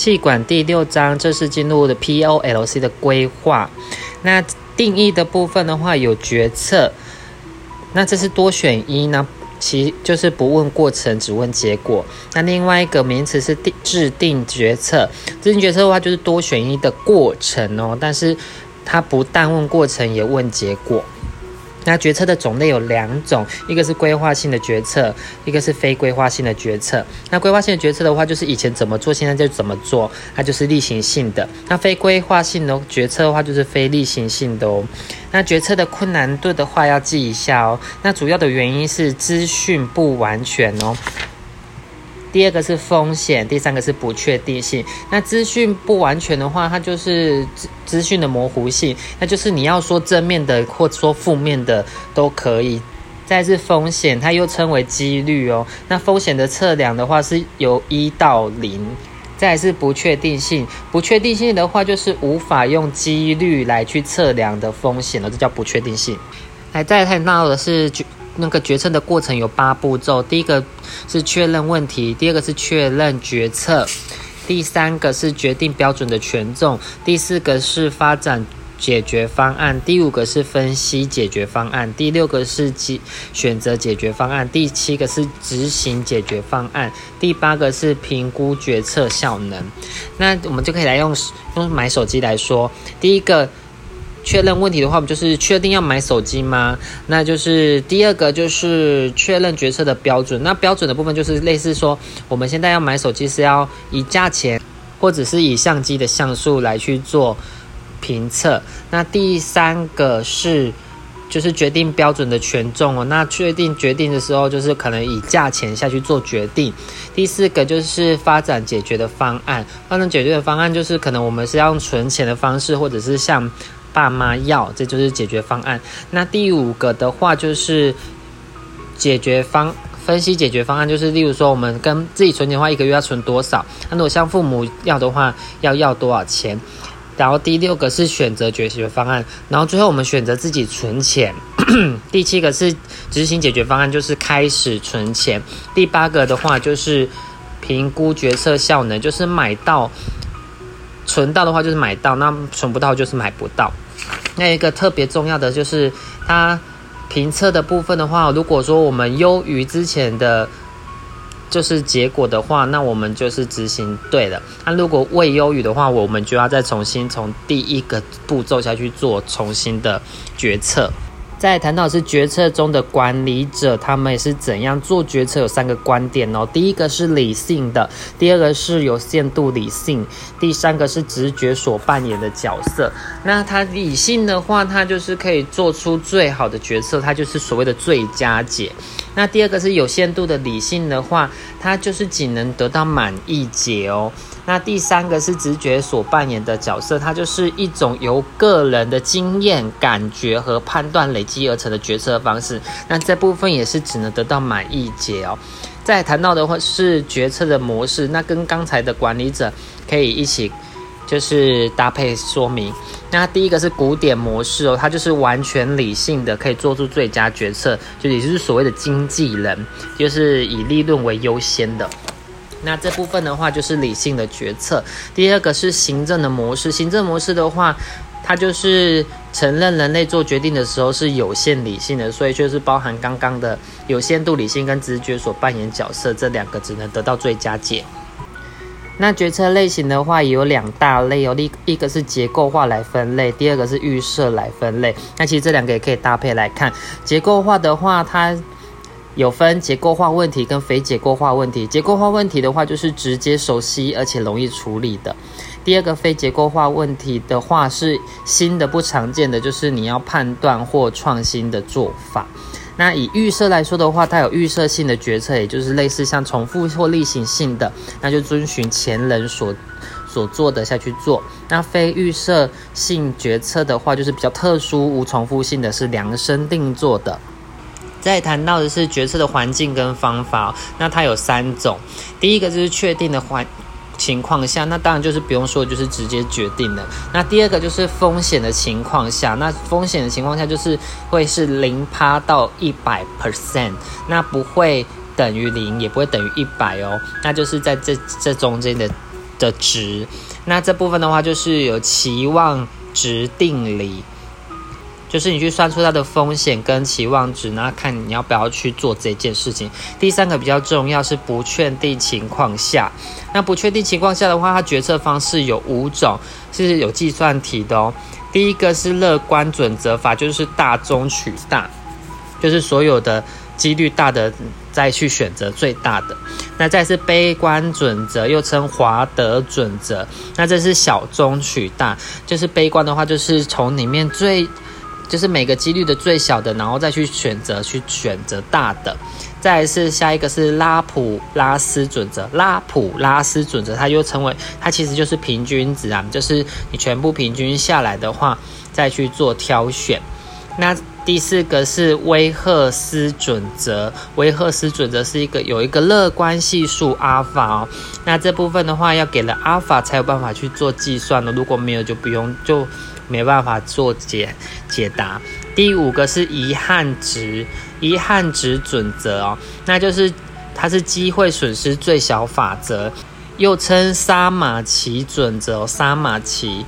气管第六章，这是进入的 POLC 的规划。那定义的部分的话，有决策。那这是多选一呢，其就是不问过程，只问结果。那另外一个名词是定制定决策，制定决策的话就是多选一的过程哦，但是它不但问过程，也问结果。那决策的种类有两种，一个是规划性的决策，一个是非规划性的决策。那规划性的决策的话，就是以前怎么做，现在就怎么做，它就是例行性的。那非规划性的决策的话，就是非例行性的哦。那决策的困难度的话，要记一下哦。那主要的原因是资讯不完全哦。第二个是风险，第三个是不确定性。那资讯不完全的话，它就是资资讯的模糊性，那就是你要说正面的或说负面的都可以。再是风险，它又称为几率哦。那风险的测量的话是由一到零。再是不确定性，不确定性的话就是无法用几率来去测量的风险了，这叫不确定性。来，再看到的是。那个决策的过程有八步骤，第一个是确认问题，第二个是确认决策，第三个是决定标准的权重，第四个是发展解决方案，第五个是分析解决方案，第六个是选选择解决方案，第七个是执行解决方案，第八个是评估决策效能。那我们就可以来用用买手机来说，第一个。确认问题的话，我们就是确定要买手机吗？那就是第二个，就是确认决策的标准。那标准的部分就是类似说，我们现在要买手机是要以价钱，或者是以相机的像素来去做评测。那第三个是，就是决定标准的权重哦。那确定决定的时候，就是可能以价钱下去做决定。第四个就是发展解决的方案。发展解决的方案就是可能我们是要用存钱的方式，或者是像。爸妈要，这就是解决方案。那第五个的话，就是解决方分析解决方案，就是例如说，我们跟自己存钱的话，一个月要存多少？那如果向父母要的话，要要多少钱？然后第六个是选择解决方案，然后最后我们选择自己存钱。第七个是执行解决方案，就是开始存钱。第八个的话，就是评估决策效能，就是买到。存到的话就是买到，那存不到就是买不到。那一个特别重要的就是它评测的部分的话，如果说我们优于之前的，就是结果的话，那我们就是执行对了。那如果未优于的话，我们就要再重新从第一个步骤下去做重新的决策。在谈到是决策中的管理者，他们也是怎样做决策？有三个观点哦。第一个是理性的，第二个是有限度理性，第三个是直觉所扮演的角色。那他理性的话，他就是可以做出最好的决策，他就是所谓的最佳解。那第二个是有限度的理性的话，他就是仅能得到满意解哦。那第三个是直觉所扮演的角色，它就是一种由个人的经验、感觉和判断累积而成的决策方式。那这部分也是只能得到满意解哦。再谈到的话是决策的模式，那跟刚才的管理者可以一起就是搭配说明。那第一个是古典模式哦，它就是完全理性的，可以做出最佳决策，就也就是所谓的经纪人，就是以利润为优先的。那这部分的话就是理性的决策。第二个是行政的模式，行政模式的话，它就是承认人类做决定的时候是有限理性的，所以就是包含刚刚的有限度理性跟直觉所扮演角色这两个，只能得到最佳解。那决策类型的话有两大类哦，一一个是结构化来分类，第二个是预设来分类。那其实这两个也可以搭配来看。结构化的话，它有分结构化问题跟非结构化问题。结构化问题的话，就是直接熟悉而且容易处理的。第二个非结构化问题的话，是新的不常见的，就是你要判断或创新的做法。那以预设来说的话，它有预设性的决策，也就是类似像重复或例行性的，那就遵循前人所所做的下去做。那非预设性决策的话，就是比较特殊无重复性的是量身定做的。再谈到的是决策的环境跟方法，那它有三种。第一个就是确定的环情况下，那当然就是不用说，就是直接决定了。那第二个就是风险的情况下，那风险的情况下就是会是零趴到一百 percent，那不会等于零，也不会等于一百哦，那就是在这这中间的的值。那这部分的话，就是有期望值定理。就是你去算出它的风险跟期望值，然后看你要不要去做这件事情。第三个比较重要是不确定情况下，那不确定情况下的话，它决策方式有五种，是有计算题的哦。第一个是乐观准则法，就是大中取大，就是所有的几率大的再去选择最大的。那再是悲观准则，又称华德准则，那这是小中取大，就是悲观的话，就是从里面最。就是每个几率的最小的，然后再去选择去选择大的。再是下一个是拉普拉斯准则，拉普拉斯准则它又称为它其实就是平均值啊，就是你全部平均下来的话，再去做挑选。那第四个是威赫斯准则，威赫斯准则是一个有一个乐观系数阿尔法哦。那这部分的话要给了阿尔法才有办法去做计算的，如果没有就不用就。没办法做解解答。第五个是遗憾值，遗憾值准则哦，那就是它是机会损失最小法则，又称沙马奇准则。沙马奇，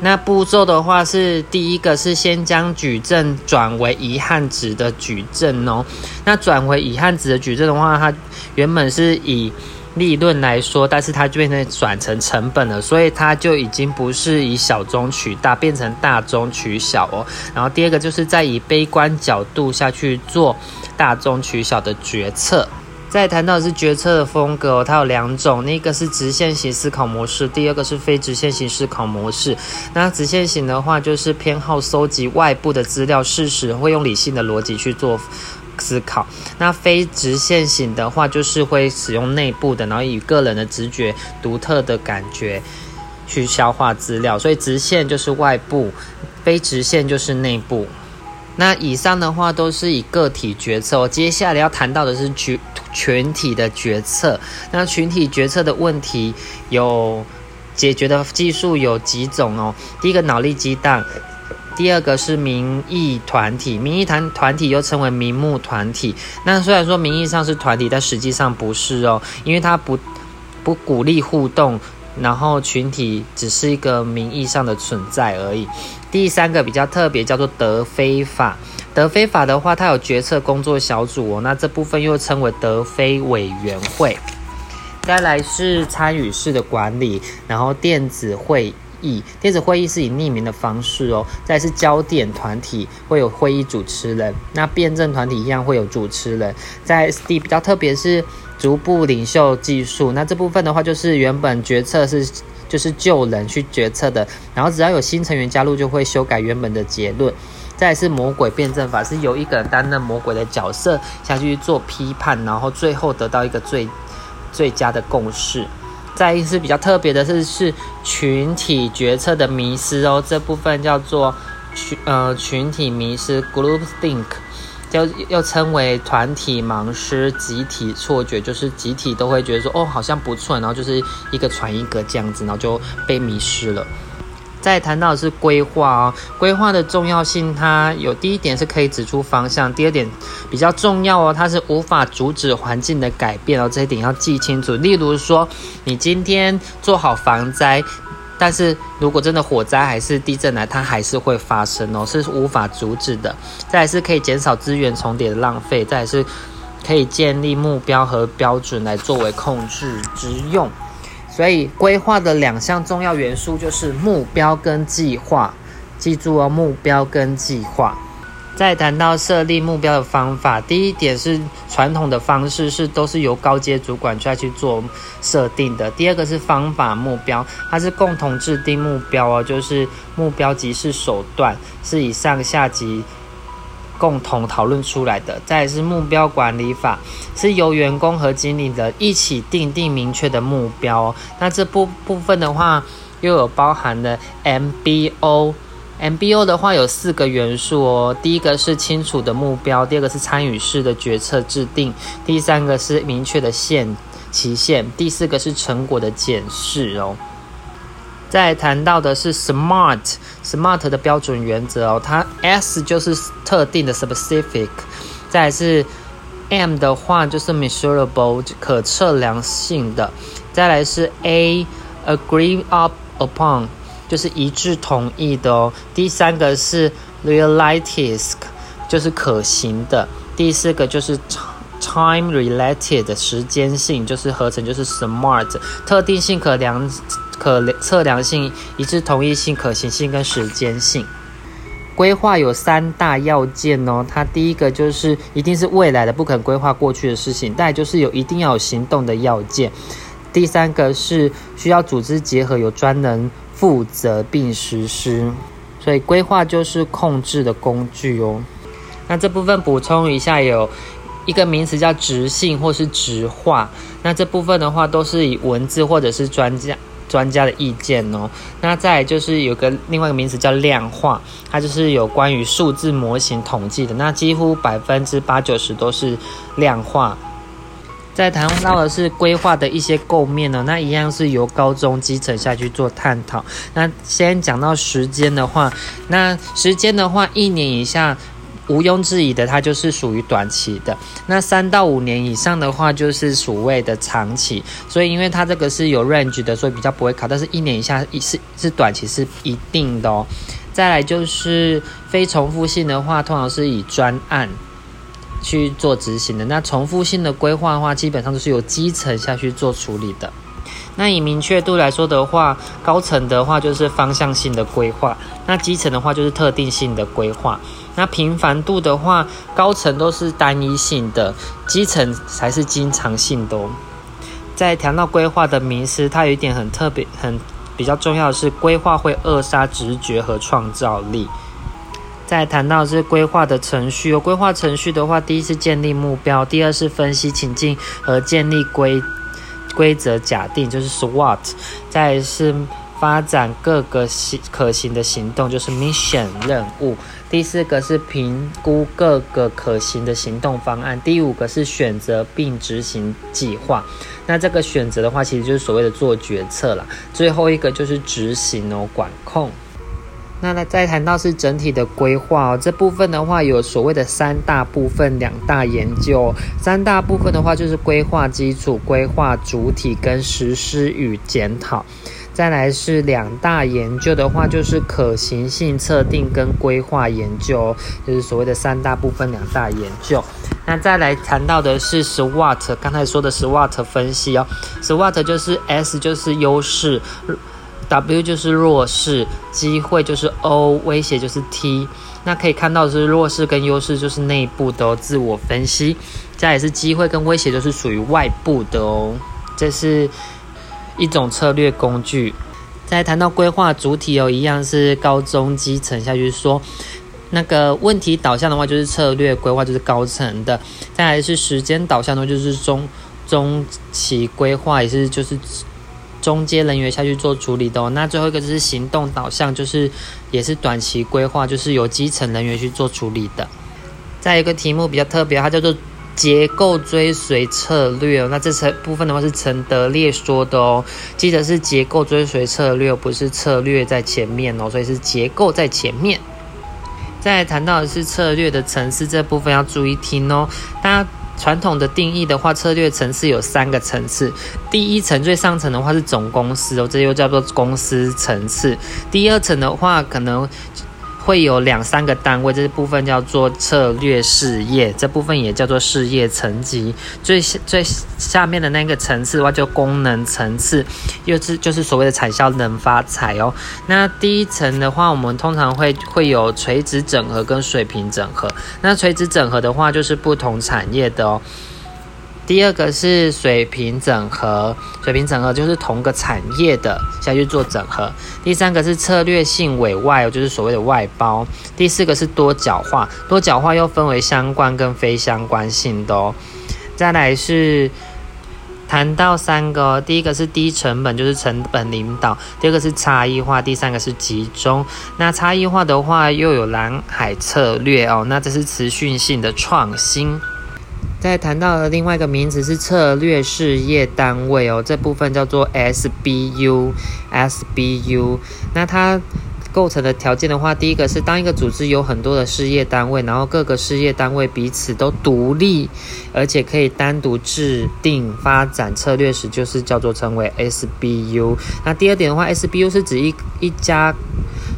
那步骤的话是第一个是先将矩阵转为遗憾值的矩阵哦。那转为遗憾值的矩阵的话，它原本是以利润来说，但是它就变成转成成本了，所以它就已经不是以小中取大，变成大中取小哦。然后第二个就是在以悲观角度下去做大中取小的决策。再谈到的是决策的风格，它有两种，那个是直线型思考模式，第二个是非直线型思考模式。那直线型的话，就是偏好搜集外部的资料事实，会用理性的逻辑去做。思考，那非直线型的话，就是会使用内部的，然后以个人的直觉、独特的感觉去消化资料。所以直线就是外部，非直线就是内部。那以上的话都是以个体决策，接下来要谈到的是群群体的决策。那群体决策的问题有解决的技术有几种哦。第一个脑力激荡。第二个是民意团体，民意团团体又称为名目团体。那虽然说名义上是团体，但实际上不是哦，因为它不不鼓励互动，然后群体只是一个名义上的存在而已。第三个比较特别，叫做德非法。德非法的话，它有决策工作小组哦，那这部分又称为德非委员会。再来是参与式的管理，然后电子会。议电子会议是以匿名的方式哦，再是焦点团体会有会议主持人，那辩证团体一样会有主持人。在 S D 比较特别是逐步领袖技术，那这部分的话就是原本决策是就是旧人去决策的，然后只要有新成员加入就会修改原本的结论。再是魔鬼辩证法，是由一个人担任魔鬼的角色下去做批判，然后最后得到一个最最佳的共识。再一是比较特别的是，是群体决策的迷失哦，这部分叫做群呃群体迷失 （group think），就又称为团体盲失、集体错觉，就是集体都会觉得说哦好像不错，然后就是一个传一个这样子，然后就被迷失了。再谈到的是规划哦，规划的重要性，它有第一点是可以指出方向，第二点比较重要哦，它是无法阻止环境的改变哦，这一点要记清楚。例如说，你今天做好防灾，但是如果真的火灾还是地震来，它还是会发生哦，是无法阻止的。再是可以减少资源重叠的浪费，再是可以建立目标和标准来作为控制之用。所以规划的两项重要元素就是目标跟计划，记住哦，目标跟计划。再谈到设立目标的方法，第一点是传统的方式是都是由高阶主管再去做设定的。第二个是方法目标，它是共同制定目标哦，就是目标即是手段，是以上下级。共同讨论出来的，再是目标管理法，是由员工和经理的一起定定明确的目标。那这部部分的话，又有包含了 MBO，MBO 的话有四个元素哦。第一个是清楚的目标，第二个是参与式的决策制定，第三个是明确的限期限，第四个是成果的检视哦。再谈到的是 SMART，SMART 的标准原则哦，它 S 就是特定的 specific，再来是 M 的话就是 measurable 可测量性的，再来是 A agree up upon，就是一致同意的哦。第三个是 realistic，就是可行的。第四个就是 time related，时间性，就是合成就是 smart，特定性、可量、可测量性、一致同意性、可行性跟时间性。规划有三大要件哦，它第一个就是一定是未来的，不肯规划过去的事情；再就是有一定要有行动的要件；第三个是需要组织结合，有专人负责并实施。所以规划就是控制的工具哦。那这部分补充一下，有一个名词叫直性或是直化。那这部分的话，都是以文字或者是专家。专家的意见哦，那再就是有个另外一个名词叫量化，它就是有关于数字模型统计的，那几乎百分之八九十都是量化。在谈到的是规划的一些构面呢，那一样是由高中基层下去做探讨。那先讲到时间的话，那时间的话，一年以下。毋庸置疑的，它就是属于短期的。那三到五年以上的话，就是所谓的长期。所以，因为它这个是有 range 的，所以比较不会考。但是，一年以下一是是短期是一定的哦。再来就是非重复性的话，通常是以专案去做执行的。那重复性的规划的话，基本上都是由基层下去做处理的。那以明确度来说的话，高层的话就是方向性的规划，那基层的话就是特定性的规划。那频繁度的话，高层都是单一性的，基层才是经常性的。在谈到规划的名师，它有一点很特别、很比较重要的是，规划会扼杀直觉和创造力。在谈到是规划的程序，有规划程序的话，第一是建立目标，第二是分析情境和建立规。规则假定就是 SWOT，再是发展各个行可行的行动，就是 mission 任务。第四个是评估各个可行的行动方案。第五个是选择并执行计划。那这个选择的话，其实就是所谓的做决策了。最后一个就是执行哦，管控。那呢，再谈到是整体的规划哦，这部分的话有所谓的三大部分、两大研究。三大部分的话就是规划基础、规划主体跟实施与检讨。再来是两大研究的话，就是可行性测定跟规划研究，就是所谓的三大部分、两大研究。那再来谈到的是 SWOT，刚才说的 SWOT 分析哦，SWOT 就是 S 就是优势。W 就是弱势，机会就是 O，威胁就是 T。那可以看到是弱势跟优势就是内部的自我分析，再也是机会跟威胁就是属于外部的哦。这是一种策略工具。再谈到规划主体哦，一样是高中基层下去说，那个问题导向的话就是策略规划就是高层的，再来是时间导向的就是中中期规划也是就是。中间人员下去做处理的哦。那最后一个就是行动导向，就是也是短期规划，就是由基层人员去做处理的。再一个题目比较特别，它叫做结构追随策略哦。那这层部分的话是陈德烈说的哦，记得是结构追随策略，不是策略在前面哦，所以是结构在前面。再谈到的是策略的层次这部分要注意听哦，大家。传统的定义的话，策略层次有三个层次。第一层最上层的话是总公司哦，这又叫做公司层次。第二层的话可能。会有两三个单位，这部分叫做策略事业，这部分也叫做事业层级。最最下面的那个层次的话，就功能层次，又是就是所谓的产销能发财哦。那第一层的话，我们通常会会有垂直整合跟水平整合。那垂直整合的话，就是不同产业的哦。第二个是水平整合，水平整合就是同个产业的下去做整合。第三个是策略性委外，就是所谓的外包。第四个是多角化，多角化又分为相关跟非相关性的哦。再来是谈到三个，第一个是低成本，就是成本领导；第二个是差异化，第三个是集中。那差异化的话，又有蓝海策略哦，那这是持续性的创新。在谈到的另外一个名词是策略事业单位哦，这部分叫做 SBU，SBU。那它构成的条件的话，第一个是当一个组织有很多的事业单位，然后各个事业单位彼此都独立，而且可以单独制定发展策略时，就是叫做称为 SBU。那第二点的话，SBU 是指一一家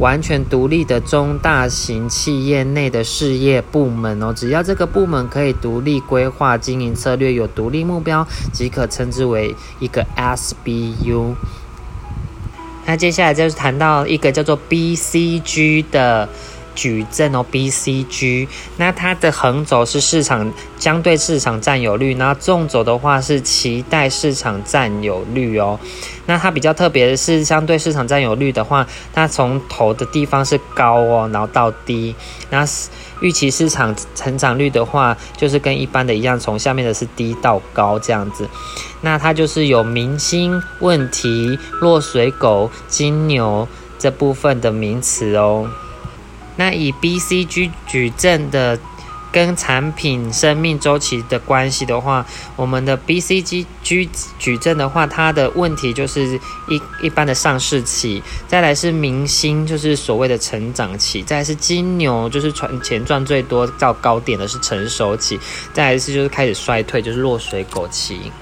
完全独立的中大型企业内的事业部门哦，只要这个部门可以独立规划经营策略，有独立目标，即可称之为一个 SBU。那接下来就是谈到一个叫做 BCG 的矩阵哦，BCG，那它的横轴是市场相对市场占有率，那纵轴的话是期待市场占有率哦。那它比较特别的是，相对市场占有率的话，它从头的地方是高哦，然后到低。那是预期市场成长率的话，就是跟一般的一样，从下面的是低到高这样子。那它就是有明星问题、落水狗、金牛这部分的名词哦。那以 BCG 矩阵的。跟产品生命周期的关系的话，我们的 BCG 矩矩阵的话，它的问题就是一一般的上市期，再来是明星，就是所谓的成长期，再来是金牛，就是赚钱赚最多到高点的是成熟期，再来是就是开始衰退，就是落水狗期，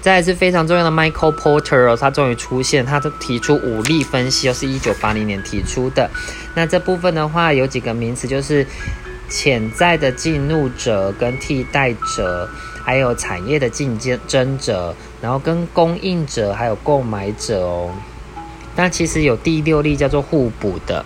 再来是非常重要的 Michael Porter 哦，他终于出现，他都提出武力分析，又是一九八零年提出的。那这部分的话，有几个名词就是。潜在的进入者跟替代者，还有产业的竞争者，然后跟供应者还有购买者哦。那其实有第六例叫做互补的。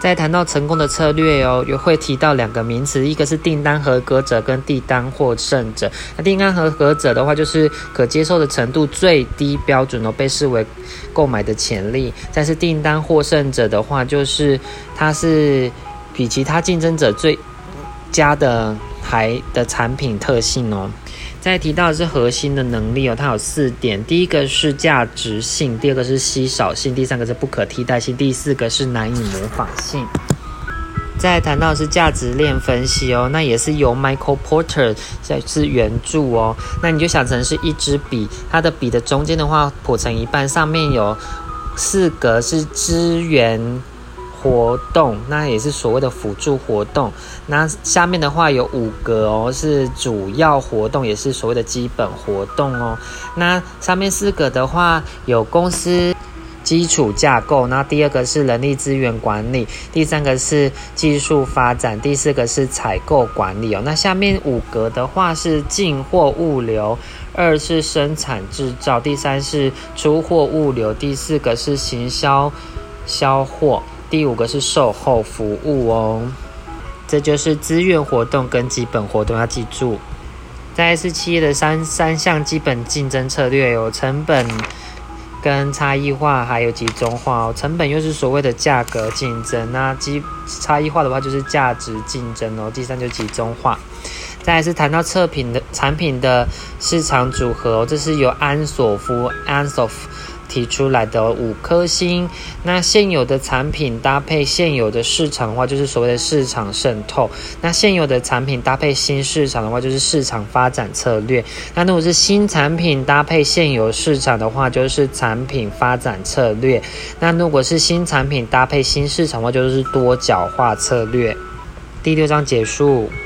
在谈到成功的策略哦，又会提到两个名词，一个是订单合格者跟订单获胜者。那订单合格者的话，就是可接受的程度最低标准哦，被视为购买的潜力。但是订单获胜者的话，就是它是比其他竞争者最加的还的产品特性哦，再提到的是核心的能力哦，它有四点，第一个是价值性，第二个是稀少性，第三个是不可替代性，第四个是难以模仿性。再谈到是价值链分析哦，那也是由 Michael Porter 在是原著哦，那你就想成是一支笔，它的笔的中间的话剖成一半，上面有四格是支援。活动，那也是所谓的辅助活动。那下面的话有五个哦，是主要活动，也是所谓的基本活动哦。那上面四个的话有公司基础架构，那第二个是人力资源管理，第三个是技术发展，第四个是采购管理哦。那下面五格的话是进货物流，二是生产制造，第三是出货物流，第四个是行销销货。第五个是售后服务哦，这就是资源活动跟基本活动要记住。再是企业的三三项基本竞争策略有成本跟差异化，还有集中化哦。成本又是所谓的价格竞争，那基差异化的话就是价值竞争哦。第三就是集中化。再是谈到测评的产品的市场组合，这是由安索夫安索夫。提出来的五颗星，那现有的产品搭配现有的市场的话，就是所谓的市场渗透；那现有的产品搭配新市场的话，就是市场发展策略；那如果是新产品搭配现有市场的话，就是产品发展策略；那如果是新产品搭配新市场的话，就是多角化策略。第六章结束。